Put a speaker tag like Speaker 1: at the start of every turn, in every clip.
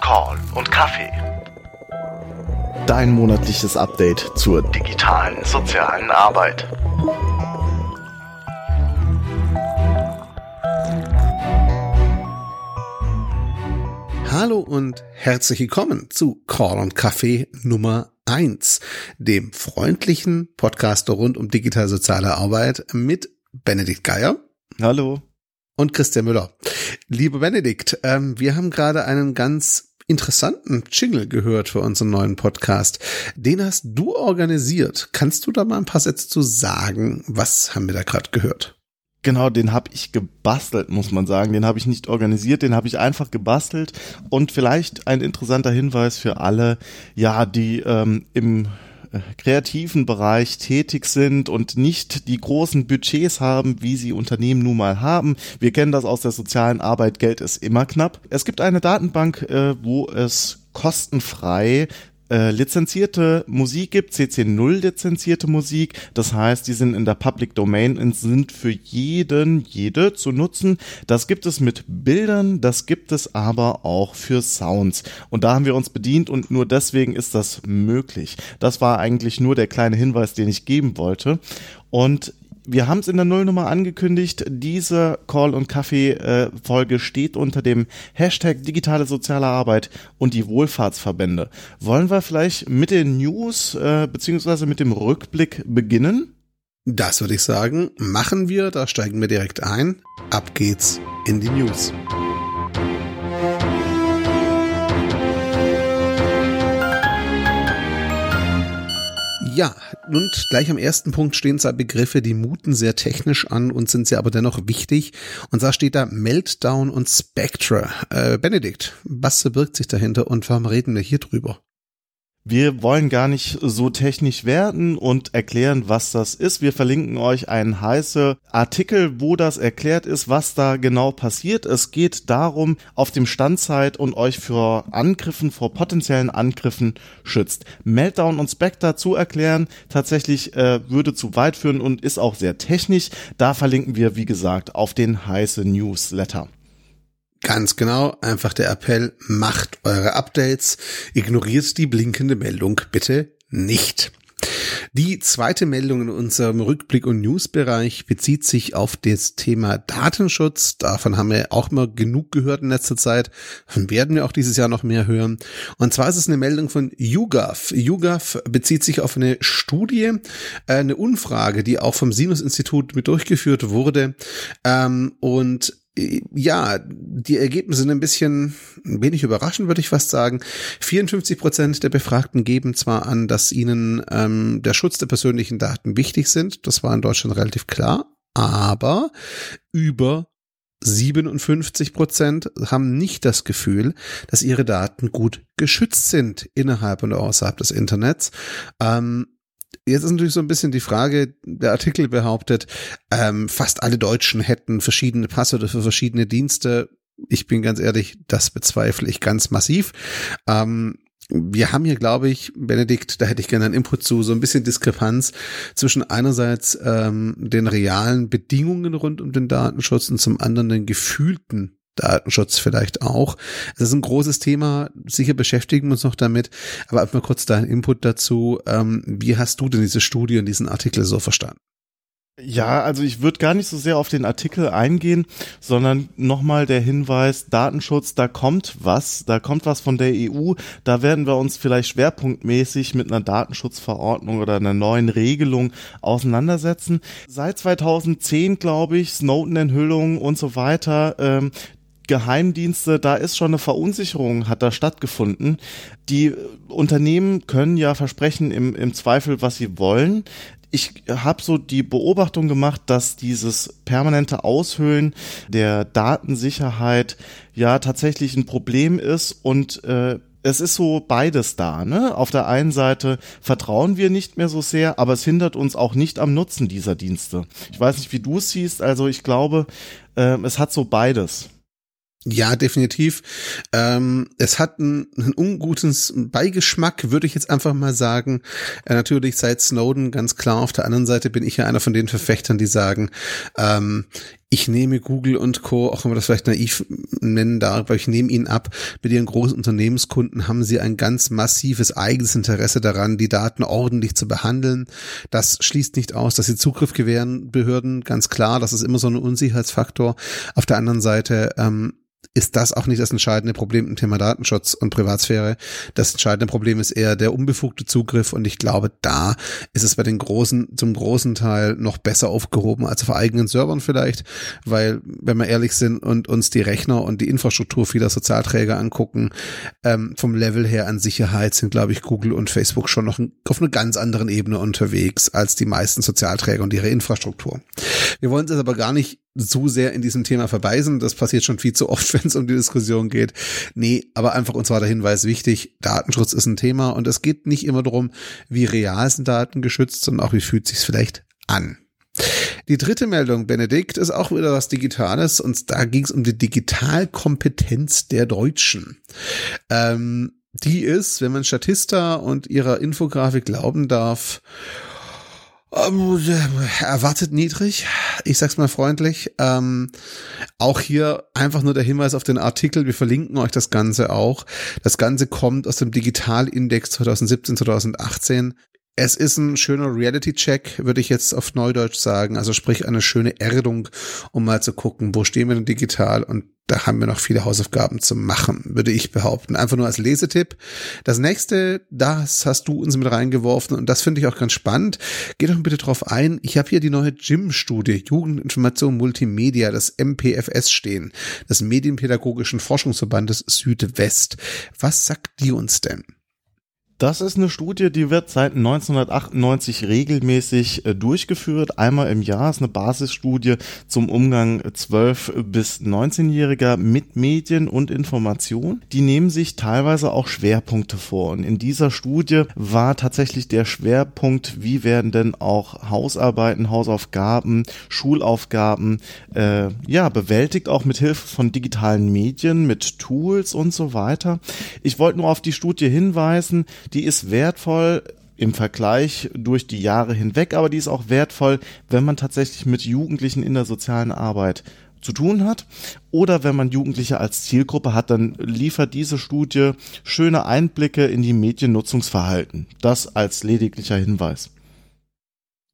Speaker 1: Call und Kaffee.
Speaker 2: Dein monatliches Update zur
Speaker 1: Digitalen sozialen Arbeit.
Speaker 3: Hallo und herzlich willkommen zu Call und Kaffee Nummer eins, dem freundlichen Podcast rund um digital soziale Arbeit mit Benedikt Geier.
Speaker 2: Hallo.
Speaker 3: Und Christian Müller. Lieber Benedikt, ähm, wir haben gerade einen ganz interessanten Jingle gehört für unseren neuen Podcast. Den hast du organisiert. Kannst du da mal ein paar Sätze zu sagen? Was haben wir da gerade gehört?
Speaker 2: Genau, den habe ich gebastelt, muss man sagen. Den habe ich nicht organisiert, den habe ich einfach gebastelt. Und vielleicht ein interessanter Hinweis für alle, ja, die ähm, im kreativen Bereich tätig sind und nicht die großen Budgets haben, wie sie Unternehmen nun mal haben. Wir kennen das aus der sozialen Arbeit, Geld ist immer knapp. Es gibt eine Datenbank, äh, wo es kostenfrei äh, lizenzierte Musik gibt, CC0 lizenzierte Musik. Das heißt, die sind in der Public Domain und sind für jeden, jede zu nutzen. Das gibt es mit Bildern, das gibt es aber auch für Sounds. Und da haben wir uns bedient und nur deswegen ist das möglich. Das war eigentlich nur der kleine Hinweis, den ich geben wollte. Und wir haben es in der Nullnummer angekündigt. Diese Call- und Kaffee-Folge äh, steht unter dem Hashtag digitale soziale Arbeit und die Wohlfahrtsverbände. Wollen wir vielleicht mit den News äh, beziehungsweise mit dem Rückblick beginnen?
Speaker 3: Das würde ich sagen, machen wir. Da steigen wir direkt ein. Ab geht's in die News. Ja, und gleich am ersten Punkt stehen zwei Begriffe, die muten sehr technisch an und sind sehr aber dennoch wichtig. Und da steht da Meltdown und Spectre. Äh, Benedikt, was verbirgt sich dahinter und warum reden wir hier drüber?
Speaker 2: Wir wollen gar nicht so technisch werden und erklären, was das ist. Wir verlinken euch einen heißen Artikel, wo das erklärt ist, was da genau passiert. Es geht darum, auf dem Standzeit und euch vor Angriffen, vor potenziellen Angriffen schützt. Meltdown und Spectre zu erklären, tatsächlich äh, würde zu weit führen und ist auch sehr technisch. Da verlinken wir, wie gesagt, auf den heißen Newsletter.
Speaker 3: Ganz genau, einfach der Appell, macht eure Updates, ignoriert die blinkende Meldung bitte nicht. Die zweite Meldung in unserem Rückblick- und Newsbereich bezieht sich auf das Thema Datenschutz. Davon haben wir auch mal genug gehört in letzter Zeit. Davon werden wir auch dieses Jahr noch mehr hören. Und zwar ist es eine Meldung von YouGov. YouGov bezieht sich auf eine Studie, äh, eine Umfrage, die auch vom Sinus-Institut mit durchgeführt wurde. Ähm, und ja, die Ergebnisse sind ein bisschen wenig überraschend, würde ich fast sagen. 54 Prozent der Befragten geben zwar an, dass ihnen ähm, der Schutz der persönlichen Daten wichtig sind. Das war in Deutschland relativ klar. Aber über 57 Prozent haben nicht das Gefühl, dass ihre Daten gut geschützt sind innerhalb und außerhalb des Internets. Ähm, Jetzt ist natürlich so ein bisschen die Frage, der Artikel behauptet, ähm, fast alle Deutschen hätten verschiedene Passwörter für verschiedene Dienste. Ich bin ganz ehrlich, das bezweifle ich ganz massiv. Ähm, wir haben hier, glaube ich, Benedikt, da hätte ich gerne einen Input zu, so ein bisschen Diskrepanz zwischen einerseits ähm, den realen Bedingungen rund um den Datenschutz und zum anderen den gefühlten Datenschutz vielleicht auch. Es ist ein großes Thema, sicher beschäftigen wir uns noch damit, aber einfach mal kurz deinen Input dazu. Ähm, wie hast du denn diese Studie und diesen Artikel so verstanden?
Speaker 2: Ja, also ich würde gar nicht so sehr auf den Artikel eingehen, sondern nochmal der Hinweis, Datenschutz, da kommt was, da kommt was von der EU, da werden wir uns vielleicht schwerpunktmäßig mit einer Datenschutzverordnung oder einer neuen Regelung auseinandersetzen. Seit 2010, glaube ich, Snowden-Enthüllung und so weiter, ähm, Geheimdienste, da ist schon eine Verunsicherung, hat da stattgefunden. Die Unternehmen können ja versprechen im, im Zweifel, was sie wollen. Ich habe so die Beobachtung gemacht, dass dieses permanente Aushöhlen der Datensicherheit ja tatsächlich ein Problem ist und äh, es ist so beides da, ne? Auf der einen Seite vertrauen wir nicht mehr so sehr, aber es hindert uns auch nicht am Nutzen dieser Dienste. Ich weiß nicht, wie du es siehst, also ich glaube, äh, es hat so beides.
Speaker 3: Ja, definitiv. Ähm, es hat einen, einen unguten Beigeschmack, würde ich jetzt einfach mal sagen. Äh, natürlich seit Snowden ganz klar. Auf der anderen Seite bin ich ja einer von den Verfechtern, die sagen, ähm, ich nehme Google und Co., auch wenn man das vielleicht naiv nennen darf, aber ich nehme ihnen ab, mit ihren großen Unternehmenskunden haben sie ein ganz massives eigenes Interesse daran, die Daten ordentlich zu behandeln. Das schließt nicht aus, dass sie Zugriff gewähren, Behörden, ganz klar, das ist immer so ein Unsicherheitsfaktor. Auf der anderen Seite ähm, ist das auch nicht das entscheidende Problem im Thema Datenschutz und Privatsphäre. Das entscheidende Problem ist eher der unbefugte Zugriff und ich glaube, da ist es bei den großen, zum großen Teil noch besser aufgehoben als auf eigenen Servern vielleicht, weil, wenn wir ehrlich sind und uns die Rechner und die Infrastruktur vieler Sozialträger angucken, ähm, vom Level her an Sicherheit sind, glaube ich, Google und Facebook schon noch auf einer ganz anderen Ebene unterwegs als die meisten Sozialträger und ihre Infrastruktur. Wir wollen es aber gar nicht zu sehr in diesem Thema verweisen. Das passiert schon viel zu oft, wenn es um die Diskussion geht. Nee, aber einfach uns war der Hinweis wichtig, Datenschutz ist ein Thema und es geht nicht immer darum, wie real sind Daten geschützt, sondern auch, wie fühlt sich's vielleicht an. Die dritte Meldung, Benedikt, ist auch wieder was Digitales und da ging es um die Digitalkompetenz der Deutschen. Ähm, die ist, wenn man Statista und ihrer Infografik glauben darf, ähm, erwartet niedrig, ich sag's mal freundlich. Ähm, auch hier einfach nur der Hinweis auf den Artikel, wir verlinken euch das Ganze auch. Das Ganze kommt aus dem Digitalindex 2017, 2018. Es ist ein schöner Reality-Check, würde ich jetzt auf Neudeutsch sagen. Also sprich eine schöne Erdung, um mal zu gucken, wo stehen wir denn digital und da haben wir noch viele Hausaufgaben zu machen, würde ich behaupten. Einfach nur als Lesetipp. Das nächste, das hast du uns mit reingeworfen und das finde ich auch ganz spannend. Geh doch bitte drauf ein. Ich habe hier die neue Gym-Studie Jugendinformation Multimedia, das MPFS stehen, des Medienpädagogischen Forschungsverbandes Südwest. Was sagt die uns denn?
Speaker 2: Das ist eine Studie, die wird seit 1998 regelmäßig äh, durchgeführt. Einmal im Jahr ist eine Basisstudie zum Umgang 12 bis 19-Jähriger mit Medien und Information. Die nehmen sich teilweise auch Schwerpunkte vor. Und in dieser Studie war tatsächlich der Schwerpunkt, wie werden denn auch Hausarbeiten, Hausaufgaben, Schulaufgaben äh, ja bewältigt, auch mit Hilfe von digitalen Medien, mit Tools und so weiter. Ich wollte nur auf die Studie hinweisen, die ist wertvoll im Vergleich durch die Jahre hinweg, aber die ist auch wertvoll, wenn man tatsächlich mit Jugendlichen in der sozialen Arbeit zu tun hat oder wenn man Jugendliche als Zielgruppe hat, dann liefert diese Studie schöne Einblicke in die Mediennutzungsverhalten. Das als lediglicher Hinweis.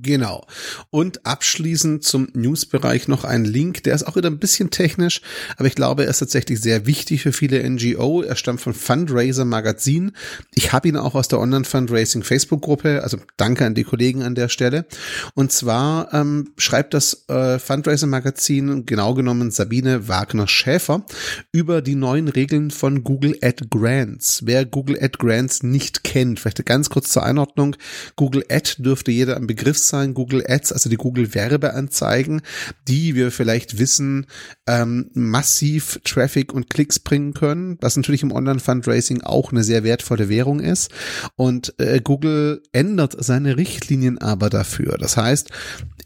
Speaker 3: Genau. Und abschließend zum Newsbereich noch ein Link, der ist auch wieder ein bisschen technisch, aber ich glaube, er ist tatsächlich sehr wichtig für viele NGO. Er stammt von Fundraiser Magazin. Ich habe ihn auch aus der Online-Fundraising Facebook-Gruppe, also danke an die Kollegen an der Stelle. Und zwar ähm, schreibt das äh, Fundraiser Magazin, genau genommen Sabine Wagner-Schäfer, über die neuen Regeln von Google Ad Grants. Wer Google Ad Grants nicht kennt, vielleicht ganz kurz zur Einordnung. Google Ad dürfte jeder am Begriff sein, Google Ads, also die Google Werbeanzeigen, die wir vielleicht wissen, ähm, massiv Traffic und Klicks bringen können, was natürlich im Online-Fundraising auch eine sehr wertvolle Währung ist. Und äh, Google ändert seine Richtlinien aber dafür. Das heißt,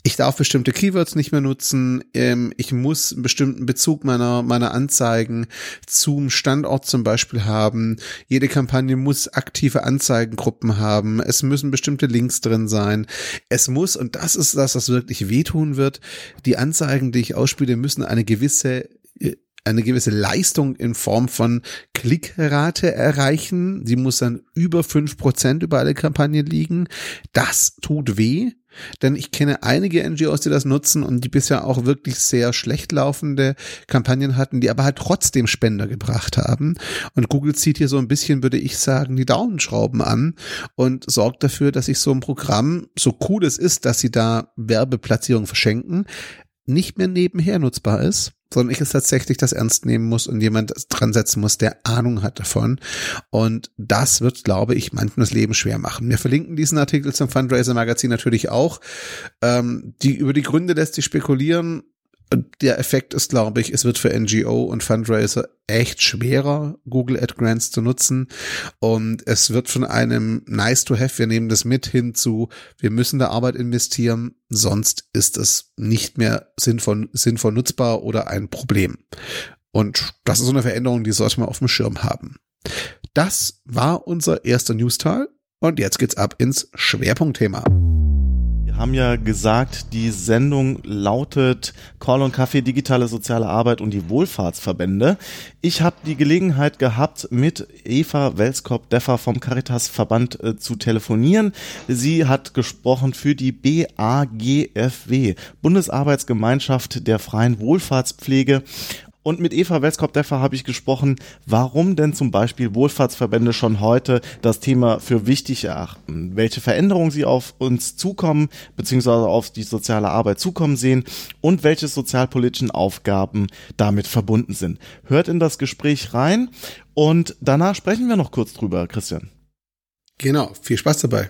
Speaker 3: ich darf bestimmte Keywords nicht mehr nutzen, ähm, ich muss einen bestimmten Bezug meiner, meiner Anzeigen zum Standort zum Beispiel haben, jede Kampagne muss aktive Anzeigengruppen haben, es müssen bestimmte Links drin sein, es muss, und das ist das, was wirklich wehtun wird, die Anzeigen, die ich ausspiele, müssen eine gewisse äh, eine gewisse Leistung in Form von Klickrate erreichen. Sie muss dann über fünf Prozent über alle Kampagnen liegen. Das tut weh. Denn ich kenne einige NGOs, die das nutzen und die bisher auch wirklich sehr schlecht laufende Kampagnen hatten, die aber halt trotzdem Spender gebracht haben. Und Google zieht hier so ein bisschen, würde ich sagen, die Daumenschrauben an und sorgt dafür, dass sich so ein Programm, so cool es ist, dass sie da Werbeplatzierung verschenken, nicht mehr nebenher nutzbar ist, sondern ich es tatsächlich das ernst nehmen muss und jemand dran setzen muss, der Ahnung hat davon. Und das wird, glaube ich, manchmal das Leben schwer machen. Wir verlinken diesen Artikel zum Fundraiser Magazin natürlich auch. Ähm, die, über die Gründe lässt sich spekulieren der Effekt ist, glaube ich, es wird für NGO und Fundraiser echt schwerer, Google Ad Grants zu nutzen. Und es wird von einem nice to have, wir nehmen das mit hin zu, wir müssen da Arbeit investieren, sonst ist es nicht mehr sinnvoll, sinnvoll nutzbar oder ein Problem. Und das ist so eine Veränderung, die sollte man auf dem Schirm haben. Das war unser erster News-Teil. Und jetzt geht's ab ins Schwerpunktthema
Speaker 2: haben ja gesagt, die Sendung lautet Call und Kaffee, digitale soziale Arbeit und die Wohlfahrtsverbände. Ich habe die Gelegenheit gehabt, mit Eva Welskop-Deffer vom Caritas-Verband äh, zu telefonieren. Sie hat gesprochen für die BAGFW, Bundesarbeitsgemeinschaft der freien Wohlfahrtspflege und mit Eva Westkop-Deffer habe ich gesprochen, warum denn zum Beispiel Wohlfahrtsverbände schon heute das Thema für wichtig erachten, welche Veränderungen sie auf uns zukommen, beziehungsweise auf die soziale Arbeit zukommen sehen und welche sozialpolitischen Aufgaben damit verbunden sind. Hört in das Gespräch rein und danach sprechen wir noch kurz drüber, Christian.
Speaker 3: Genau, viel Spaß dabei.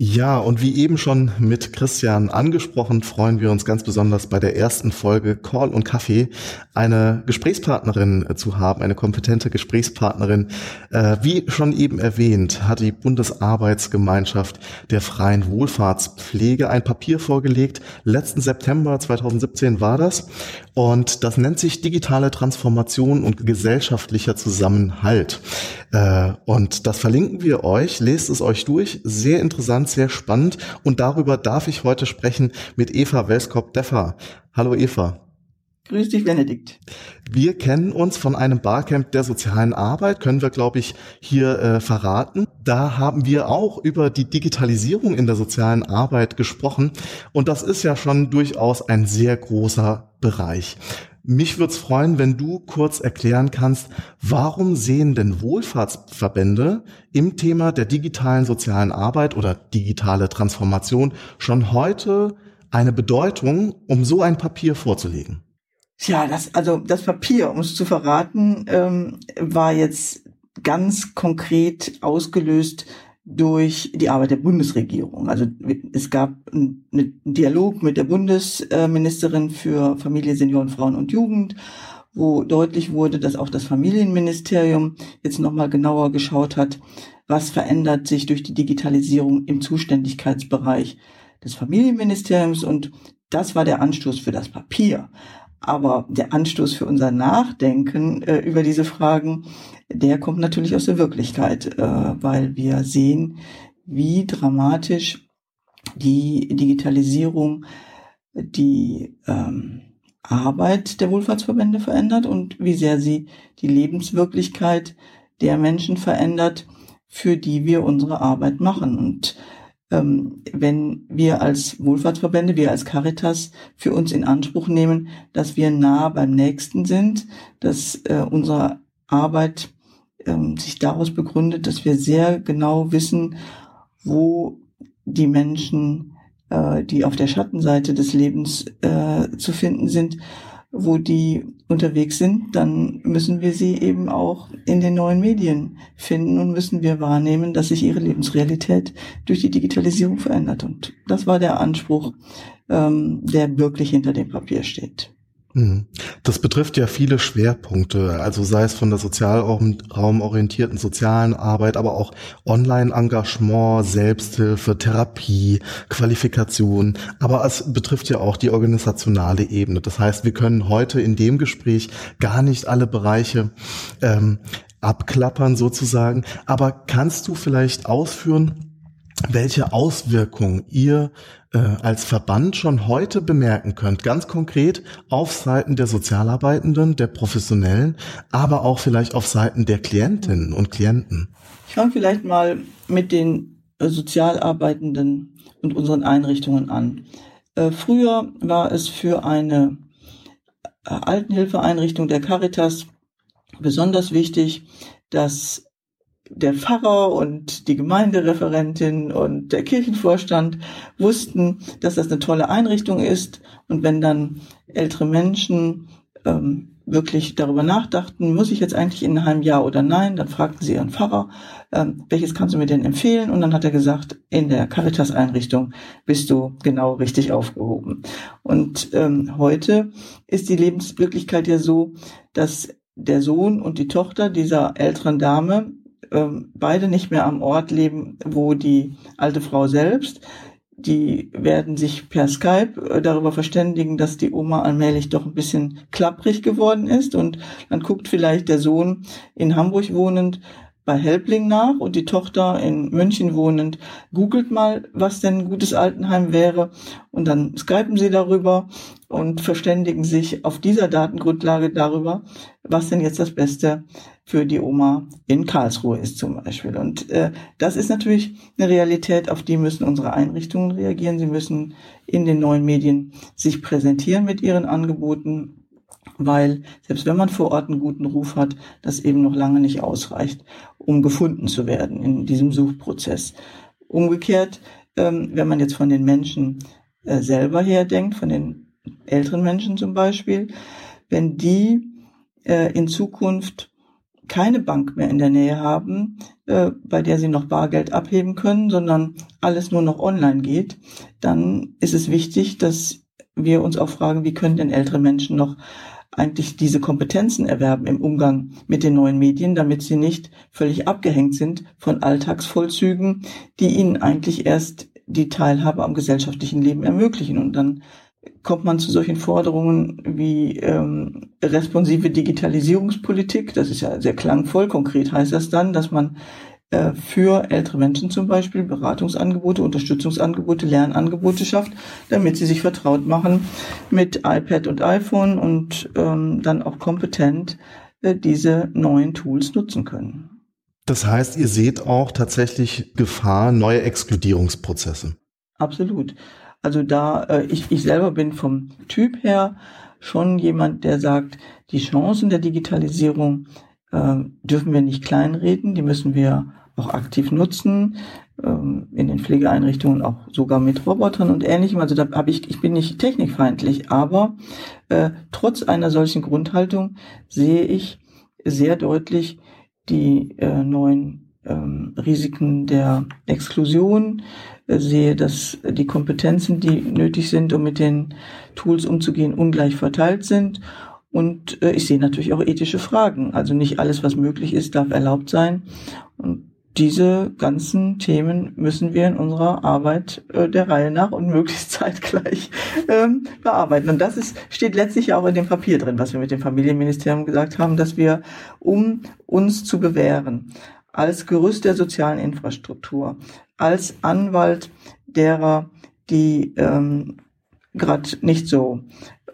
Speaker 2: Ja, und wie eben schon mit Christian angesprochen, freuen wir uns ganz besonders bei der ersten Folge Call und Kaffee eine Gesprächspartnerin zu haben, eine kompetente Gesprächspartnerin. Äh, wie schon eben erwähnt, hat die Bundesarbeitsgemeinschaft der freien Wohlfahrtspflege ein Papier vorgelegt. Letzten September 2017 war das. Und das nennt sich digitale Transformation und gesellschaftlicher Zusammenhalt. Äh, und das verlinken wir euch. Lest es euch durch. Sehr interessant, sehr spannend. Und darüber darf ich heute sprechen mit Eva Welskop-Deffer. Hallo Eva.
Speaker 4: Grüß dich, Benedikt.
Speaker 2: Wir kennen uns von einem Barcamp der sozialen Arbeit, können wir, glaube ich, hier äh, verraten. Da haben wir auch über die Digitalisierung in der sozialen Arbeit gesprochen. Und das ist ja schon durchaus ein sehr großer Bereich. Mich würde es freuen, wenn du kurz erklären kannst, warum sehen denn Wohlfahrtsverbände im Thema der digitalen sozialen Arbeit oder digitale Transformation schon heute eine Bedeutung, um so ein Papier vorzulegen?
Speaker 4: Ja, das, also das Papier, um es zu verraten, ähm, war jetzt ganz konkret ausgelöst durch die Arbeit der Bundesregierung. Also es gab einen Dialog mit der Bundesministerin für Familie, Senioren, Frauen und Jugend, wo deutlich wurde, dass auch das Familienministerium jetzt nochmal genauer geschaut hat, was verändert sich durch die Digitalisierung im Zuständigkeitsbereich des Familienministeriums und das war der Anstoß für das Papier. Aber der Anstoß für unser Nachdenken äh, über diese Fragen, der kommt natürlich aus der Wirklichkeit, äh, weil wir sehen, wie dramatisch die Digitalisierung die ähm, Arbeit der Wohlfahrtsverbände verändert und wie sehr sie die Lebenswirklichkeit der Menschen verändert, für die wir unsere Arbeit machen. Und wenn wir als Wohlfahrtsverbände, wir als Caritas für uns in Anspruch nehmen, dass wir nah beim Nächsten sind, dass äh, unsere Arbeit ähm, sich daraus begründet, dass wir sehr genau wissen, wo die Menschen, äh, die auf der Schattenseite des Lebens äh, zu finden sind, wo die unterwegs sind, dann müssen wir sie eben auch in den neuen Medien finden und müssen wir wahrnehmen, dass sich ihre Lebensrealität durch die Digitalisierung verändert. Und das war der Anspruch, ähm, der wirklich hinter dem Papier steht.
Speaker 2: Mhm. Das betrifft ja viele Schwerpunkte, also sei es von der sozialraumorientierten sozialen Arbeit, aber auch Online-Engagement, Selbsthilfe, Therapie, Qualifikation, aber es betrifft ja auch die organisationale Ebene. Das heißt, wir können heute in dem Gespräch gar nicht alle Bereiche ähm, abklappern sozusagen, aber kannst du vielleicht ausführen, welche Auswirkungen ihr äh, als Verband schon heute bemerken könnt, ganz konkret auf Seiten der Sozialarbeitenden, der Professionellen, aber auch vielleicht auf Seiten der Klientinnen und Klienten.
Speaker 4: Ich fange vielleicht mal mit den äh, Sozialarbeitenden und unseren Einrichtungen an. Äh, früher war es für eine äh, Altenhilfeeinrichtung der Caritas besonders wichtig, dass der Pfarrer und die Gemeindereferentin und der Kirchenvorstand wussten, dass das eine tolle Einrichtung ist. Und wenn dann ältere Menschen ähm, wirklich darüber nachdachten, muss ich jetzt eigentlich in einem Jahr oder nein, dann fragten sie ihren Pfarrer, ähm, welches kannst du mir denn empfehlen? Und dann hat er gesagt, in der Caritas-Einrichtung bist du genau richtig aufgehoben. Und ähm, heute ist die Lebenswirklichkeit ja so, dass der Sohn und die Tochter dieser älteren Dame ähm, beide nicht mehr am Ort leben, wo die alte Frau selbst. Die werden sich per Skype äh, darüber verständigen, dass die Oma allmählich doch ein bisschen klapprig geworden ist und dann guckt vielleicht der Sohn in Hamburg wohnend bei Helbling nach und die Tochter in München wohnend googelt mal, was denn ein gutes Altenheim wäre und dann skypen sie darüber und verständigen sich auf dieser Datengrundlage darüber, was denn jetzt das Beste für die Oma in Karlsruhe ist zum Beispiel. Und äh, das ist natürlich eine Realität, auf die müssen unsere Einrichtungen reagieren. Sie müssen in den neuen Medien sich präsentieren mit ihren Angeboten, weil selbst wenn man vor Ort einen guten Ruf hat, das eben noch lange nicht ausreicht, um gefunden zu werden in diesem Suchprozess. Umgekehrt, ähm, wenn man jetzt von den Menschen äh, selber her denkt, von den älteren Menschen zum Beispiel, wenn die äh, in Zukunft keine Bank mehr in der Nähe haben, äh, bei der sie noch Bargeld abheben können, sondern alles nur noch online geht, dann ist es wichtig, dass wir uns auch fragen, wie können denn ältere Menschen noch eigentlich diese Kompetenzen erwerben im Umgang mit den neuen Medien, damit sie nicht völlig abgehängt sind von Alltagsvollzügen, die ihnen eigentlich erst die Teilhabe am gesellschaftlichen Leben ermöglichen. Und dann kommt man zu solchen Forderungen wie ähm, responsive Digitalisierungspolitik. Das ist ja sehr klangvoll. Konkret heißt das dann, dass man äh, für ältere Menschen zum Beispiel Beratungsangebote, Unterstützungsangebote, Lernangebote schafft, damit sie sich vertraut machen mit iPad und iPhone und ähm, dann auch kompetent äh, diese neuen Tools nutzen können.
Speaker 2: Das heißt, ihr seht auch tatsächlich Gefahr, neue Exkludierungsprozesse.
Speaker 4: Absolut. Also da, äh, ich, ich selber bin vom Typ her schon jemand, der sagt, die Chancen der Digitalisierung äh, dürfen wir nicht kleinreden, die müssen wir auch aktiv nutzen, ähm, in den Pflegeeinrichtungen auch sogar mit Robotern und ähnlichem. Also da habe ich, ich bin nicht technikfeindlich, aber äh, trotz einer solchen Grundhaltung sehe ich sehr deutlich die äh, neuen ähm, Risiken der Exklusion, äh, sehe, dass die Kompetenzen, die nötig sind, um mit den Tools umzugehen, ungleich verteilt sind. Und äh, ich sehe natürlich auch ethische Fragen. Also nicht alles, was möglich ist, darf erlaubt sein. Und diese ganzen Themen müssen wir in unserer Arbeit äh, der Reihe nach und möglichst zeitgleich ähm, bearbeiten. Und das ist, steht letztlich auch in dem Papier drin, was wir mit dem Familienministerium gesagt haben, dass wir, um uns zu bewähren, als Gerüst der sozialen Infrastruktur, als Anwalt derer, die ähm, gerade nicht so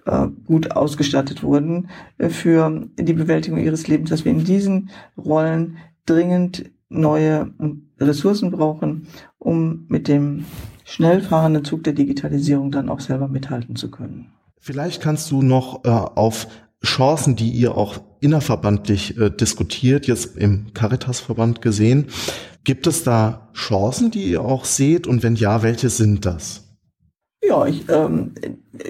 Speaker 4: äh, gut ausgestattet wurden äh, für die Bewältigung ihres Lebens, dass wir in diesen Rollen dringend neue Ressourcen brauchen, um mit dem schnell fahrenden Zug der Digitalisierung dann auch selber mithalten zu können.
Speaker 2: Vielleicht kannst du noch äh, auf Chancen, die ihr auch innerverbandlich äh, diskutiert, jetzt im Caritas-Verband gesehen, gibt es da Chancen, die ihr auch seht? Und wenn ja, welche sind das?
Speaker 4: Ja, ich ähm,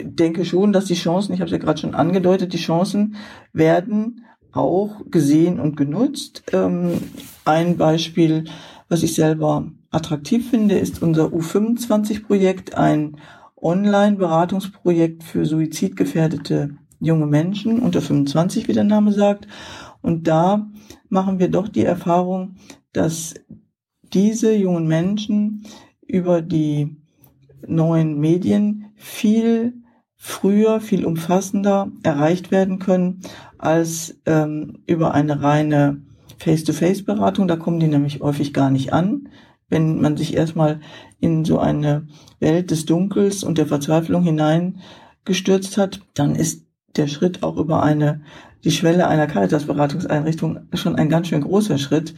Speaker 4: denke schon, dass die Chancen, ich habe es ja gerade schon angedeutet, die Chancen werden auch gesehen und genutzt. Ähm, ein Beispiel, was ich selber attraktiv finde, ist unser U25-Projekt, ein Online-Beratungsprojekt für suizidgefährdete junge Menschen unter 25, wie der Name sagt. Und da machen wir doch die Erfahrung, dass diese jungen Menschen über die neuen Medien viel früher, viel umfassender erreicht werden können als ähm, über eine reine Face-to-Face-Beratung. Da kommen die nämlich häufig gar nicht an. Wenn man sich erstmal in so eine Welt des Dunkels und der Verzweiflung hineingestürzt hat, dann ist der Schritt auch über eine, die Schwelle einer Caritas-Beratungseinrichtung schon ein ganz schön großer Schritt.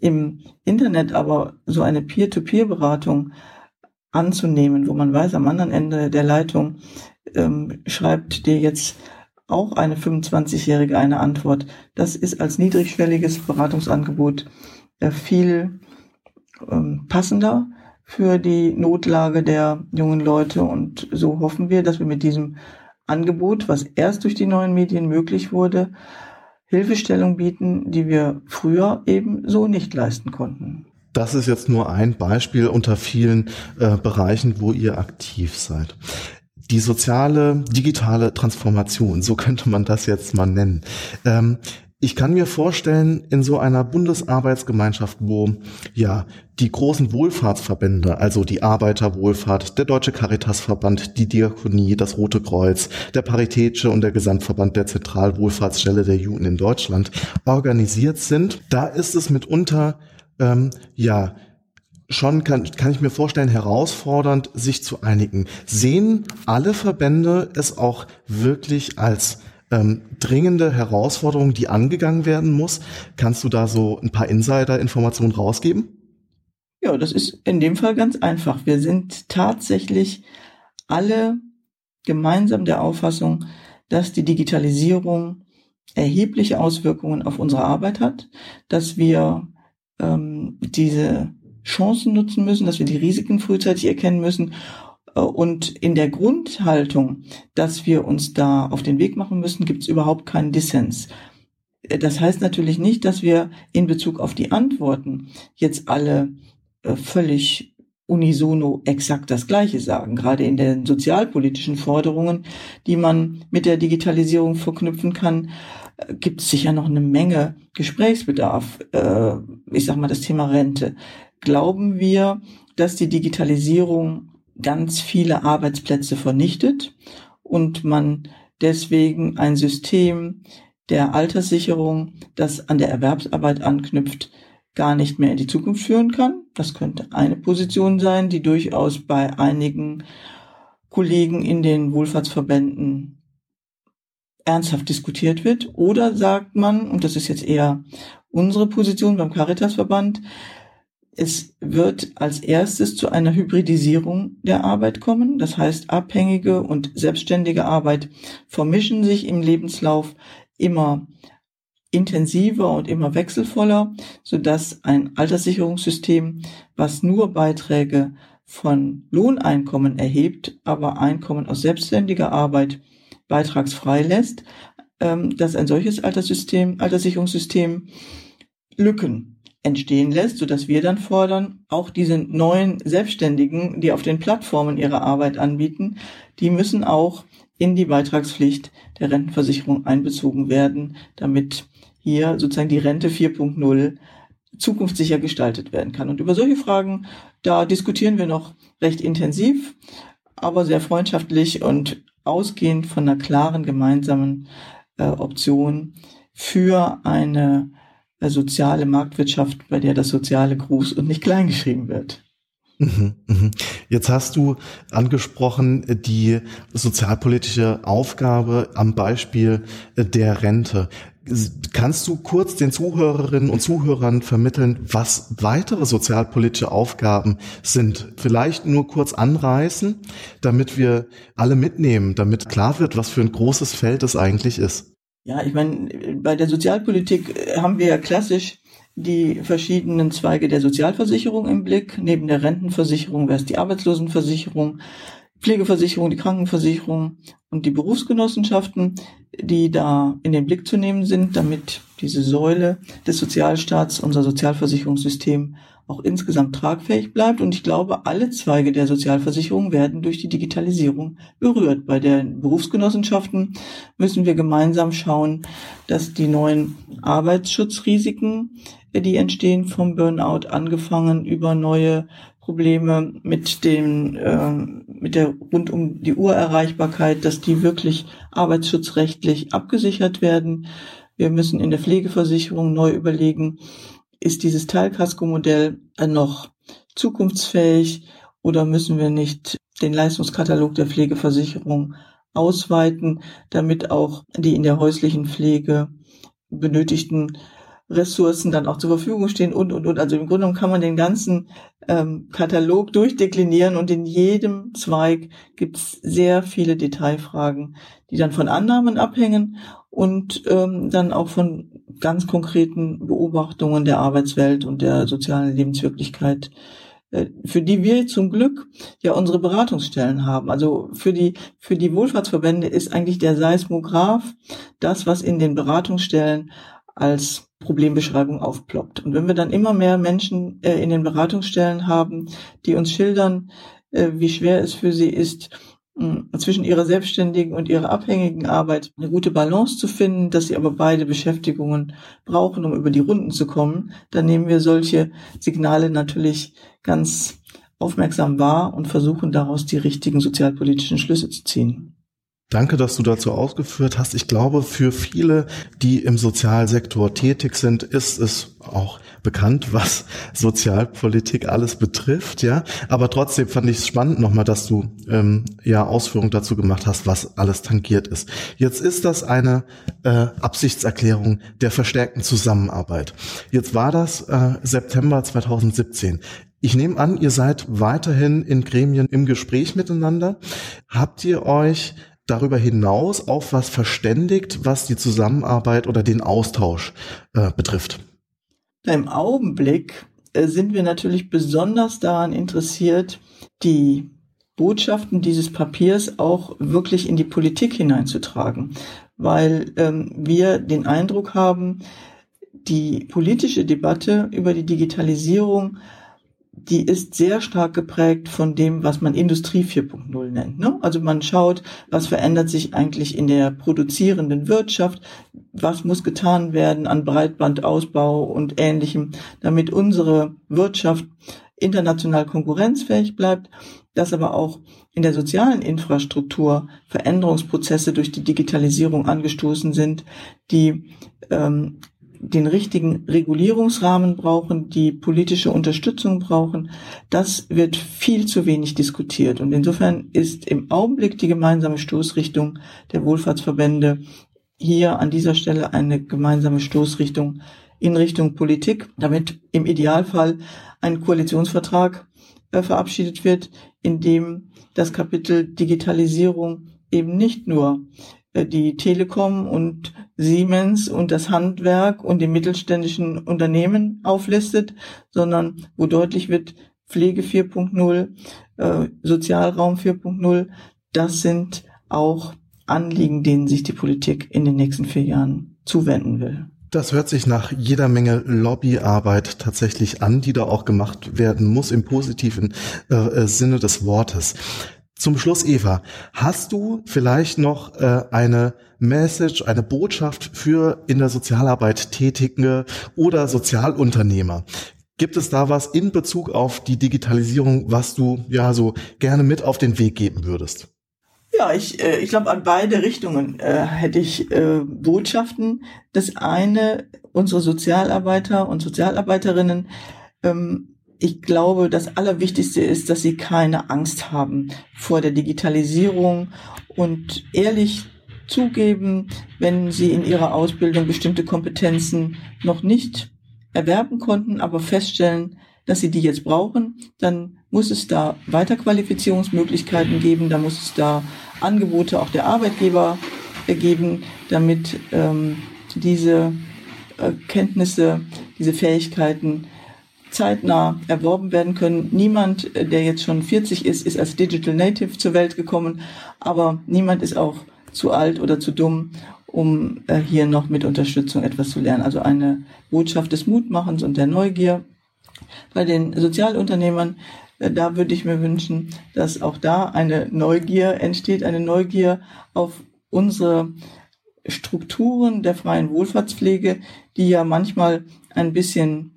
Speaker 4: Im Internet aber so eine Peer-to-Peer-Beratung anzunehmen, wo man weiß, am anderen Ende der Leitung ähm, schreibt dir jetzt auch eine 25-Jährige eine Antwort. Das ist als niedrigschwelliges Beratungsangebot äh, viel ähm, passender für die Notlage der jungen Leute. Und so hoffen wir, dass wir mit diesem Angebot, was erst durch die neuen Medien möglich wurde, Hilfestellung bieten, die wir früher eben so nicht leisten konnten.
Speaker 2: Das ist jetzt nur ein Beispiel unter vielen äh, Bereichen, wo ihr aktiv seid die soziale, digitale Transformation, so könnte man das jetzt mal nennen. Ähm, Ich kann mir vorstellen, in so einer Bundesarbeitsgemeinschaft, wo ja die großen Wohlfahrtsverbände, also die Arbeiterwohlfahrt, der Deutsche Caritasverband, die Diakonie, das Rote Kreuz, der Paritätische und der Gesamtverband der Zentralwohlfahrtsstelle der Juden in Deutschland organisiert sind, da ist es mitunter ähm, ja schon kann, kann ich mir vorstellen, herausfordernd, sich zu einigen. Sehen alle Verbände es auch wirklich als ähm, dringende Herausforderung, die angegangen werden muss? Kannst du da so ein paar Insider-Informationen rausgeben?
Speaker 4: Ja, das ist in dem Fall ganz einfach. Wir sind tatsächlich alle gemeinsam der Auffassung, dass die Digitalisierung erhebliche Auswirkungen auf unsere Arbeit hat, dass wir ähm, diese Chancen nutzen müssen, dass wir die Risiken frühzeitig erkennen müssen äh, und in der Grundhaltung, dass wir uns da auf den Weg machen müssen, gibt es überhaupt keinen Dissens. Äh, das heißt natürlich nicht, dass wir in Bezug auf die Antworten jetzt alle völlig unisono exakt das Gleiche sagen. Gerade in den sozialpolitischen Forderungen, die man mit der Digitalisierung verknüpfen kann, gibt es sicher noch eine Menge Gesprächsbedarf. Ich sag mal das Thema Rente. Glauben wir, dass die Digitalisierung ganz viele Arbeitsplätze vernichtet und man deswegen ein System der Alterssicherung, das an der Erwerbsarbeit anknüpft, gar nicht mehr in die Zukunft führen kann. Das könnte eine Position sein, die durchaus bei einigen Kollegen in den Wohlfahrtsverbänden ernsthaft diskutiert wird. Oder sagt man, und das ist jetzt eher unsere Position beim Caritasverband, es wird als erstes zu einer Hybridisierung der Arbeit kommen. Das heißt, abhängige und selbstständige Arbeit vermischen sich im Lebenslauf immer intensiver und immer wechselvoller, sodass ein Alterssicherungssystem, was nur Beiträge von Lohneinkommen erhebt, aber Einkommen aus selbstständiger Arbeit beitragsfrei lässt, ähm, dass ein solches Alterssystem, Alterssicherungssystem Lücken entstehen lässt, so dass wir dann fordern, auch diese neuen Selbstständigen, die auf den Plattformen ihre Arbeit anbieten, die müssen auch in die Beitragspflicht der Rentenversicherung einbezogen werden, damit hier sozusagen die Rente 4.0 zukunftssicher gestaltet werden kann. Und über solche Fragen, da diskutieren wir noch recht intensiv, aber sehr freundschaftlich und ausgehend von einer klaren gemeinsamen äh, Option für eine äh, soziale Marktwirtschaft, bei der das Soziale groß und nicht klein geschrieben wird.
Speaker 2: Mhm, mhm. Jetzt hast du angesprochen die sozialpolitische Aufgabe am Beispiel der Rente. Kannst du kurz den Zuhörerinnen und Zuhörern vermitteln, was weitere sozialpolitische Aufgaben sind? Vielleicht nur kurz anreißen, damit wir alle mitnehmen, damit klar wird, was für ein großes Feld es eigentlich ist.
Speaker 4: Ja, ich meine, bei der Sozialpolitik äh, haben wir ja klassisch die verschiedenen Zweige der Sozialversicherung im Blick. Neben der Rentenversicherung wäre es die Arbeitslosenversicherung, Pflegeversicherung, die Krankenversicherung und die Berufsgenossenschaften, die da in den Blick zu nehmen sind, damit diese Säule des Sozialstaats, unser Sozialversicherungssystem auch insgesamt tragfähig bleibt. Und ich glaube, alle Zweige der Sozialversicherung werden durch die Digitalisierung berührt. Bei den Berufsgenossenschaften müssen wir gemeinsam schauen, dass die neuen Arbeitsschutzrisiken, die entstehen vom Burnout, angefangen über neue Probleme mit dem äh, mit der rund um die Uhrerreichbarkeit, dass die wirklich arbeitsschutzrechtlich abgesichert werden. Wir müssen in der Pflegeversicherung neu überlegen, ist dieses Teilkasko-Modell noch zukunftsfähig oder müssen wir nicht den Leistungskatalog der Pflegeversicherung ausweiten, damit auch die in der häuslichen Pflege benötigten Ressourcen dann auch zur Verfügung stehen und, und, und. Also im Grunde genommen kann man den ganzen ähm, Katalog durchdeklinieren und in jedem Zweig gibt es sehr viele Detailfragen, die dann von Annahmen abhängen und ähm, dann auch von ganz konkreten Beobachtungen der Arbeitswelt und der sozialen Lebenswirklichkeit, äh, für die wir zum Glück ja unsere Beratungsstellen haben. Also für die, für die Wohlfahrtsverbände ist eigentlich der Seismograph das, was in den Beratungsstellen als Problembeschreibung aufploppt. Und wenn wir dann immer mehr Menschen äh, in den Beratungsstellen haben, die uns schildern, äh, wie schwer es für sie ist, zwischen ihrer selbstständigen und ihrer abhängigen Arbeit eine gute Balance zu finden, dass sie aber beide Beschäftigungen brauchen, um über die Runden zu kommen, dann nehmen wir solche Signale natürlich ganz aufmerksam wahr und versuchen daraus die richtigen sozialpolitischen Schlüsse zu ziehen.
Speaker 2: Danke, dass du dazu ausgeführt hast. Ich glaube, für viele, die im Sozialsektor tätig sind, ist es auch bekannt, was Sozialpolitik alles betrifft, ja. Aber trotzdem fand ich es spannend nochmal, dass du ähm, ja Ausführungen dazu gemacht hast, was alles tangiert ist. Jetzt ist das eine äh, Absichtserklärung der verstärkten Zusammenarbeit. Jetzt war das äh, September 2017. Ich nehme an, ihr seid weiterhin in Gremien im Gespräch miteinander. Habt ihr euch darüber hinaus auf was verständigt, was die Zusammenarbeit oder den Austausch äh, betrifft?
Speaker 4: Im Augenblick äh, sind wir natürlich besonders daran interessiert, die Botschaften dieses Papiers auch wirklich in die Politik hineinzutragen, weil ähm, wir den Eindruck haben, die politische Debatte über die Digitalisierung die ist sehr stark geprägt von dem, was man Industrie 4.0 nennt. Ne? Also man schaut, was verändert sich eigentlich in der produzierenden Wirtschaft, was muss getan werden an Breitbandausbau und ähnlichem, damit unsere Wirtschaft international konkurrenzfähig bleibt, dass aber auch in der sozialen Infrastruktur Veränderungsprozesse durch die Digitalisierung angestoßen sind, die ähm, den richtigen Regulierungsrahmen brauchen, die politische Unterstützung brauchen, das wird viel zu wenig diskutiert. Und insofern ist im Augenblick die gemeinsame Stoßrichtung der Wohlfahrtsverbände hier an dieser Stelle eine gemeinsame Stoßrichtung in Richtung Politik, damit im Idealfall ein Koalitionsvertrag äh, verabschiedet wird, in dem das Kapitel Digitalisierung eben nicht nur die Telekom und Siemens und das Handwerk und die mittelständischen Unternehmen auflistet, sondern wo deutlich wird, Pflege 4.0, äh, Sozialraum 4.0, das sind auch Anliegen, denen sich die Politik in den nächsten vier Jahren zuwenden will.
Speaker 2: Das hört sich nach jeder Menge Lobbyarbeit tatsächlich an, die da auch gemacht werden muss im positiven äh, äh Sinne des Wortes. Zum Schluss, Eva, hast du vielleicht noch äh, eine Message, eine Botschaft für in der Sozialarbeit Tätige oder Sozialunternehmer? Gibt es da was in Bezug auf die Digitalisierung, was du ja so gerne mit auf den Weg geben würdest?
Speaker 4: Ja, ich, äh, ich glaube, an beide Richtungen äh, hätte ich äh, Botschaften. Das eine, unsere Sozialarbeiter und Sozialarbeiterinnen ähm, ich glaube, das Allerwichtigste ist, dass sie keine Angst haben vor der Digitalisierung und ehrlich zugeben, wenn sie in ihrer Ausbildung bestimmte Kompetenzen noch nicht erwerben konnten, aber feststellen, dass sie die jetzt brauchen, dann muss es da Weiterqualifizierungsmöglichkeiten geben, da muss es da Angebote auch der Arbeitgeber geben, damit ähm, diese äh, Kenntnisse, diese Fähigkeiten zeitnah erworben werden können. Niemand, äh, der jetzt schon 40 ist, ist als Digital Native zur Welt gekommen, aber niemand ist auch zu alt oder zu dumm, um äh, hier noch mit Unterstützung etwas zu lernen. Also eine Botschaft des Mutmachens und der Neugier. Bei den Sozialunternehmern, äh, da würde ich mir wünschen, dass auch da eine Neugier entsteht, eine Neugier auf unsere Strukturen der freien Wohlfahrtspflege, die ja manchmal ein bisschen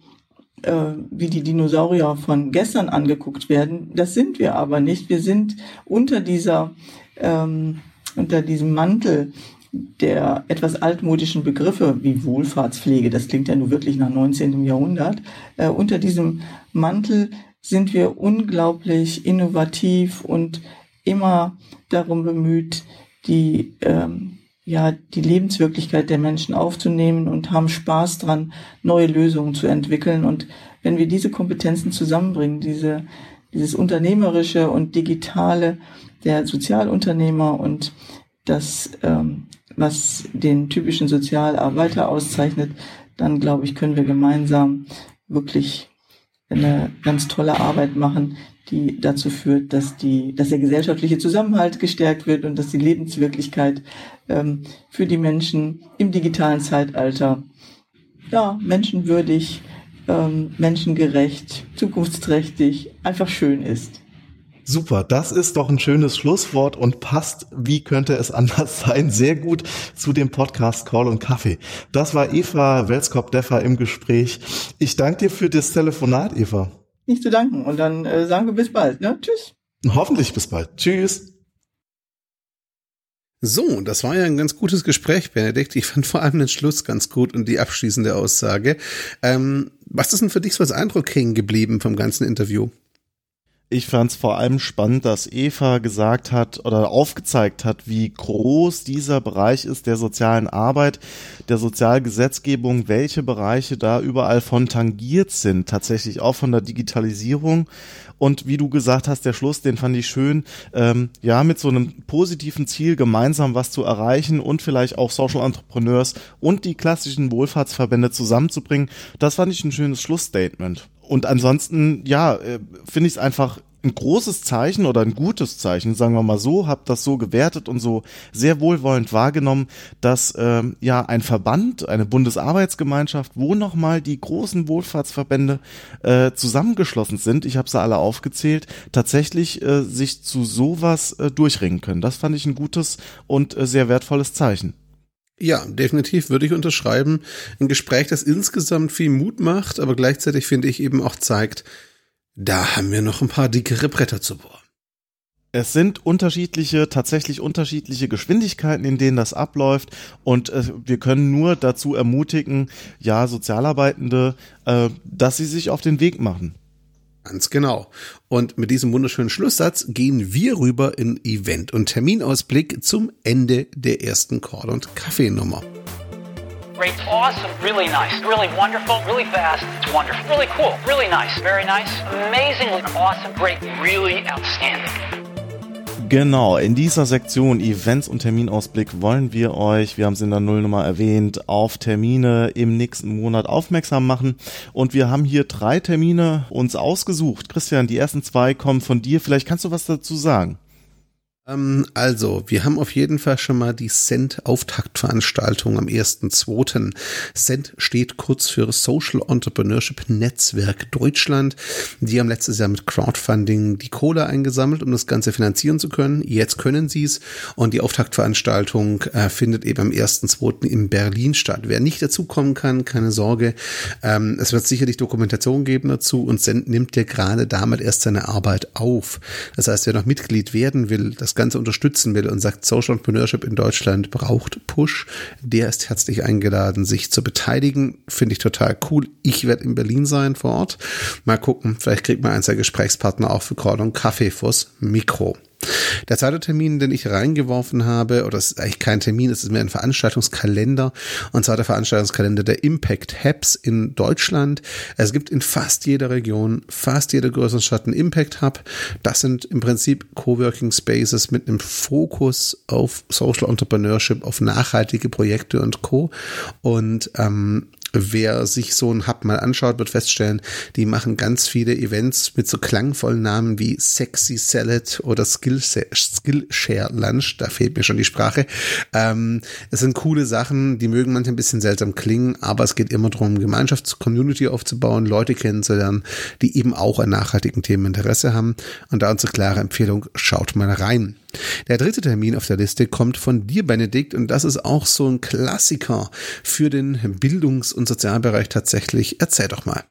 Speaker 4: äh, wie die Dinosaurier von gestern angeguckt werden. Das sind wir aber nicht. Wir sind unter dieser, ähm, unter diesem Mantel der etwas altmodischen Begriffe wie Wohlfahrtspflege, das klingt ja nur wirklich nach 19. Jahrhundert, äh, unter diesem Mantel sind wir unglaublich innovativ und immer darum bemüht, die ähm, ja, die Lebenswirklichkeit der Menschen aufzunehmen und haben Spaß dran, neue Lösungen zu entwickeln. Und wenn wir diese Kompetenzen zusammenbringen, diese, dieses Unternehmerische und Digitale der Sozialunternehmer und das, ähm, was den typischen Sozialarbeiter auszeichnet, dann glaube ich, können wir gemeinsam wirklich eine ganz tolle Arbeit machen, die dazu führt, dass die, dass der gesellschaftliche Zusammenhalt gestärkt wird und dass die Lebenswirklichkeit ähm, für die Menschen im digitalen Zeitalter ja menschenwürdig, ähm, menschengerecht, zukunftsträchtig, einfach schön ist.
Speaker 2: Super, das ist doch ein schönes Schlusswort und passt, wie könnte es anders sein, sehr gut zu dem Podcast Call und Kaffee. Das war Eva Welskop-Deffer im Gespräch. Ich danke dir für das Telefonat, Eva.
Speaker 4: Nicht zu danken und dann äh, sagen wir bis bald. Ne? Tschüss.
Speaker 2: Hoffentlich bis bald. Tschüss.
Speaker 3: So, das war ja ein ganz gutes Gespräch, Benedikt. Ich fand vor allem den Schluss ganz gut und die abschließende Aussage. Ähm, was ist denn für dich so als Eindruck hängen geblieben vom ganzen Interview?
Speaker 2: Ich fand es vor allem spannend, dass Eva gesagt hat oder aufgezeigt hat, wie groß dieser Bereich ist der sozialen Arbeit, der Sozialgesetzgebung, welche Bereiche da überall von tangiert sind, tatsächlich auch von der Digitalisierung. Und wie du gesagt hast, der Schluss, den fand ich schön, ähm, ja, mit so einem positiven Ziel gemeinsam was zu erreichen und vielleicht auch Social Entrepreneurs und die klassischen Wohlfahrtsverbände zusammenzubringen. Das fand ich ein schönes Schlussstatement und ansonsten, ja, äh, finde ich es einfach ein großes Zeichen oder ein gutes Zeichen, sagen wir mal so, habe das so gewertet und so sehr wohlwollend wahrgenommen, dass ähm, ja ein Verband, eine Bundesarbeitsgemeinschaft, wo nochmal die großen Wohlfahrtsverbände äh, zusammengeschlossen sind, ich habe sie alle aufgezählt, tatsächlich äh, sich zu sowas äh, durchringen können. Das fand ich ein gutes und äh, sehr wertvolles Zeichen.
Speaker 3: Ja, definitiv würde ich unterschreiben. Ein Gespräch, das insgesamt viel Mut macht, aber gleichzeitig finde ich eben auch zeigt, da haben wir noch ein paar dickere Bretter zu bohren.
Speaker 2: Es sind unterschiedliche, tatsächlich unterschiedliche Geschwindigkeiten, in denen das abläuft. Und äh, wir können nur dazu ermutigen, ja, Sozialarbeitende, äh, dass sie sich auf den Weg machen.
Speaker 3: Ganz genau. Und mit diesem wunderschönen Schlusssatz gehen wir rüber in Event- und Terminausblick zum Ende der ersten Call- und Kaffeenummer. Great, awesome, really nice, really wonderful, really fast, it's wonderful, really cool, really nice, very nice, amazingly awesome, great, really outstanding.
Speaker 2: Genau, in dieser Sektion Events und Terminausblick wollen wir euch, wir haben es in der Nullnummer erwähnt, auf Termine im nächsten Monat aufmerksam machen. Und wir haben hier drei Termine uns ausgesucht. Christian, die ersten zwei kommen von dir. Vielleicht kannst du was dazu sagen.
Speaker 3: Ähm, also, wir haben auf jeden Fall schon mal die Cent-Auftaktveranstaltung am 1.2. Cent steht kurz für Social Entrepreneurship Netzwerk Deutschland. Die haben letztes Jahr mit Crowdfunding die Kohle eingesammelt, um das Ganze finanzieren zu können. Jetzt können sie es und die Auftaktveranstaltung äh, findet eben am 1.2. in Berlin statt. Wer nicht dazukommen kann, keine Sorge. Ähm, es wird sicherlich Dokumentation geben dazu und Cent nimmt ja gerade damit erst seine Arbeit auf. Das heißt, wer noch Mitglied werden will, das Ganze unterstützen will und sagt, Social Entrepreneurship in Deutschland braucht Push, der ist herzlich eingeladen, sich zu beteiligen. Finde ich total cool. Ich werde in Berlin sein vor Ort. Mal gucken, vielleicht kriegt man eins der Gesprächspartner auch für Call und Kaffee fürs Mikro. Der zweite Termin, den ich reingeworfen habe, oder es ist eigentlich kein Termin, es ist mehr ein Veranstaltungskalender, und zwar der Veranstaltungskalender der Impact Hubs in Deutschland. Es gibt in fast jeder Region, fast jeder größeren Stadt einen Impact Hub. Das sind im Prinzip Coworking Spaces mit einem Fokus auf Social Entrepreneurship, auf nachhaltige Projekte und Co. Und ähm, Wer sich so ein Hub mal anschaut, wird feststellen, die machen ganz viele Events mit so klangvollen Namen wie Sexy Salad oder Skillshare Lunch. Da fehlt mir schon die Sprache. Ähm, es sind coole Sachen, die mögen manchmal ein bisschen seltsam klingen, aber es geht immer darum, Gemeinschaftscommunity aufzubauen, Leute kennenzulernen, die eben auch an nachhaltigen Themen Interesse haben. Und da unsere klare Empfehlung, schaut mal rein. Der dritte Termin auf der Liste kommt von dir, Benedikt, und das ist auch so ein Klassiker für den Bildungs- und Sozialbereich tatsächlich. Erzähl doch mal.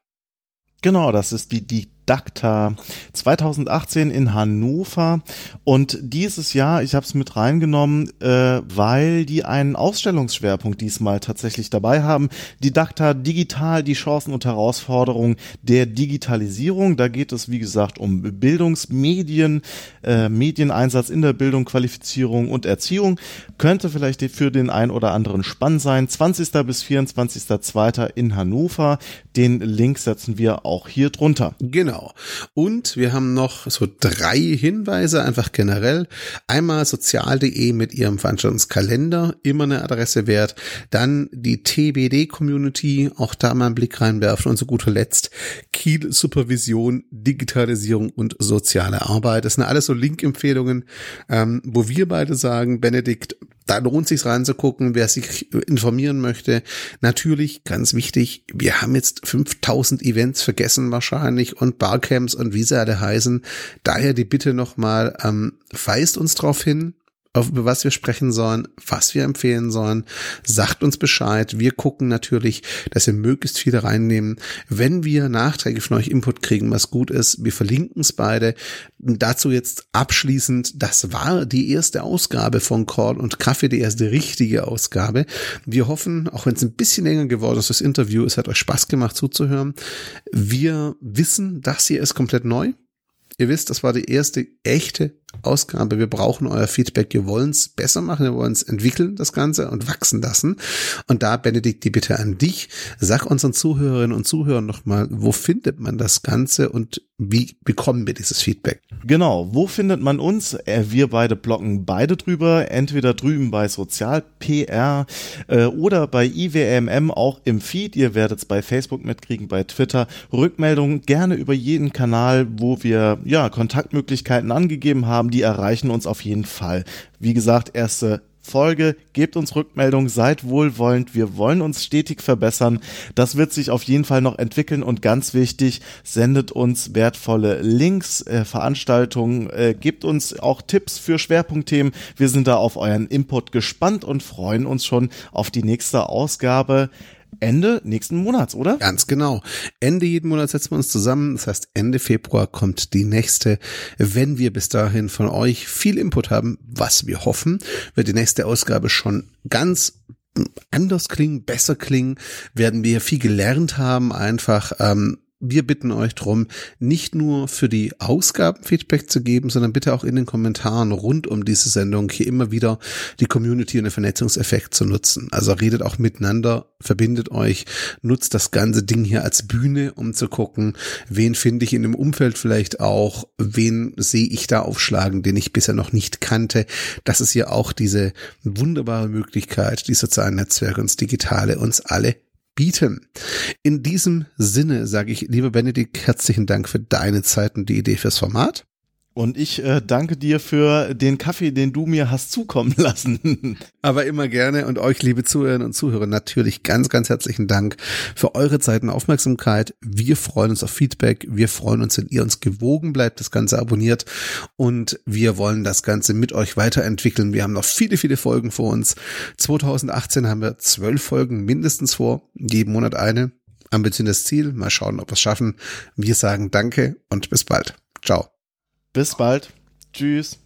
Speaker 2: Genau, das ist die, die DACTA 2018 in Hannover und dieses Jahr, ich habe es mit reingenommen, äh, weil die einen Ausstellungsschwerpunkt diesmal tatsächlich dabei haben. Die DACTA Digital, die Chancen und Herausforderungen der Digitalisierung. Da geht es, wie gesagt, um Bildungsmedien, äh, Medieneinsatz in der Bildung, Qualifizierung und Erziehung. Könnte vielleicht für den ein oder anderen spannend sein. 20. bis 24.02. in Hannover. Den Link setzen wir auch hier drunter.
Speaker 3: Genau. Genau. Und wir haben noch so drei Hinweise, einfach generell. Einmal sozial.de mit ihrem Veranstaltungskalender, immer eine Adresse wert. Dann die TBD-Community, auch da mal einen Blick reinwerfen. Und zu guter Letzt Kiel Supervision, Digitalisierung und soziale Arbeit. Das sind alles so Link-Empfehlungen, ähm, wo wir beide sagen, Benedikt, da lohnt sich reinzugucken, wer sich informieren möchte. Natürlich, ganz wichtig, wir haben jetzt 5000 Events vergessen wahrscheinlich und Barcamps und wie sie alle heißen. Daher die Bitte nochmal, ähm, weist uns darauf hin, über was wir sprechen sollen, was wir empfehlen sollen. Sagt uns Bescheid. Wir gucken natürlich, dass wir möglichst viele reinnehmen. Wenn wir Nachträge von euch Input kriegen, was gut ist, wir verlinken es beide. Dazu jetzt abschließend, das war die erste Ausgabe von Call und Kaffee, die erste richtige Ausgabe. Wir hoffen, auch wenn es ein bisschen länger geworden ist, das Interview, es hat euch Spaß gemacht zuzuhören. Wir wissen, das hier ist komplett neu. Ihr wisst, das war die erste echte Ausgabe. Wir brauchen euer Feedback. Wir wollen es besser machen. Wir wollen es entwickeln, das Ganze, und wachsen lassen. Und da, Benedikt, die Bitte an dich. Sag unseren Zuhörerinnen und Zuhörern nochmal, wo findet man das Ganze und wie bekommen wir dieses Feedback?
Speaker 2: Genau, wo findet man uns? Äh, wir beide blocken beide drüber, entweder drüben bei Sozial PR äh, oder bei IWMM auch im Feed. Ihr werdet es bei Facebook mitkriegen, bei Twitter. Rückmeldungen gerne über jeden Kanal, wo wir ja Kontaktmöglichkeiten angegeben haben, die erreichen uns auf jeden Fall. Wie gesagt, erste Folge, gebt uns Rückmeldung, seid wohlwollend, wir wollen uns stetig verbessern. Das wird sich auf jeden Fall noch entwickeln und ganz wichtig, sendet uns wertvolle Links, äh, Veranstaltungen, äh, gebt uns auch Tipps für Schwerpunktthemen. Wir sind da auf euren Input gespannt und freuen uns schon auf die nächste Ausgabe. Ende nächsten Monats, oder?
Speaker 3: Ganz genau. Ende jeden Monat setzen wir uns zusammen. Das heißt, Ende Februar kommt die nächste. Wenn wir bis dahin von euch viel Input haben, was wir hoffen, wird die nächste Ausgabe schon ganz anders klingen, besser klingen, werden wir viel gelernt haben, einfach ähm, wir bitten euch drum, nicht nur für die Ausgaben Feedback zu geben, sondern bitte auch in den Kommentaren rund um diese Sendung hier immer wieder die Community und den Vernetzungseffekt zu nutzen. Also redet auch miteinander, verbindet euch, nutzt das ganze Ding hier als Bühne, um zu gucken, wen finde ich in dem Umfeld vielleicht auch, wen sehe ich da aufschlagen, den ich bisher noch nicht kannte. Das ist ja auch diese wunderbare Möglichkeit, die sozialen Netzwerke uns Digitale uns alle bieten. In diesem Sinne sage ich, lieber Benedikt, herzlichen Dank für deine Zeit und die Idee fürs Format.
Speaker 2: Und ich äh, danke dir für den Kaffee, den du mir hast zukommen lassen.
Speaker 3: Aber immer gerne und euch, liebe Zuhörerinnen und Zuhörer, natürlich ganz, ganz herzlichen Dank für eure Zeit und Aufmerksamkeit. Wir freuen uns auf Feedback. Wir freuen uns, wenn ihr uns gewogen bleibt, das Ganze abonniert. Und wir wollen das Ganze mit euch weiterentwickeln. Wir haben noch viele, viele Folgen vor uns. 2018 haben wir zwölf Folgen mindestens vor. Jeden Monat eine. Ambitioniertes Ziel. Mal schauen, ob wir es schaffen. Wir sagen Danke und bis bald. Ciao.
Speaker 2: Bis bald. Tschüss.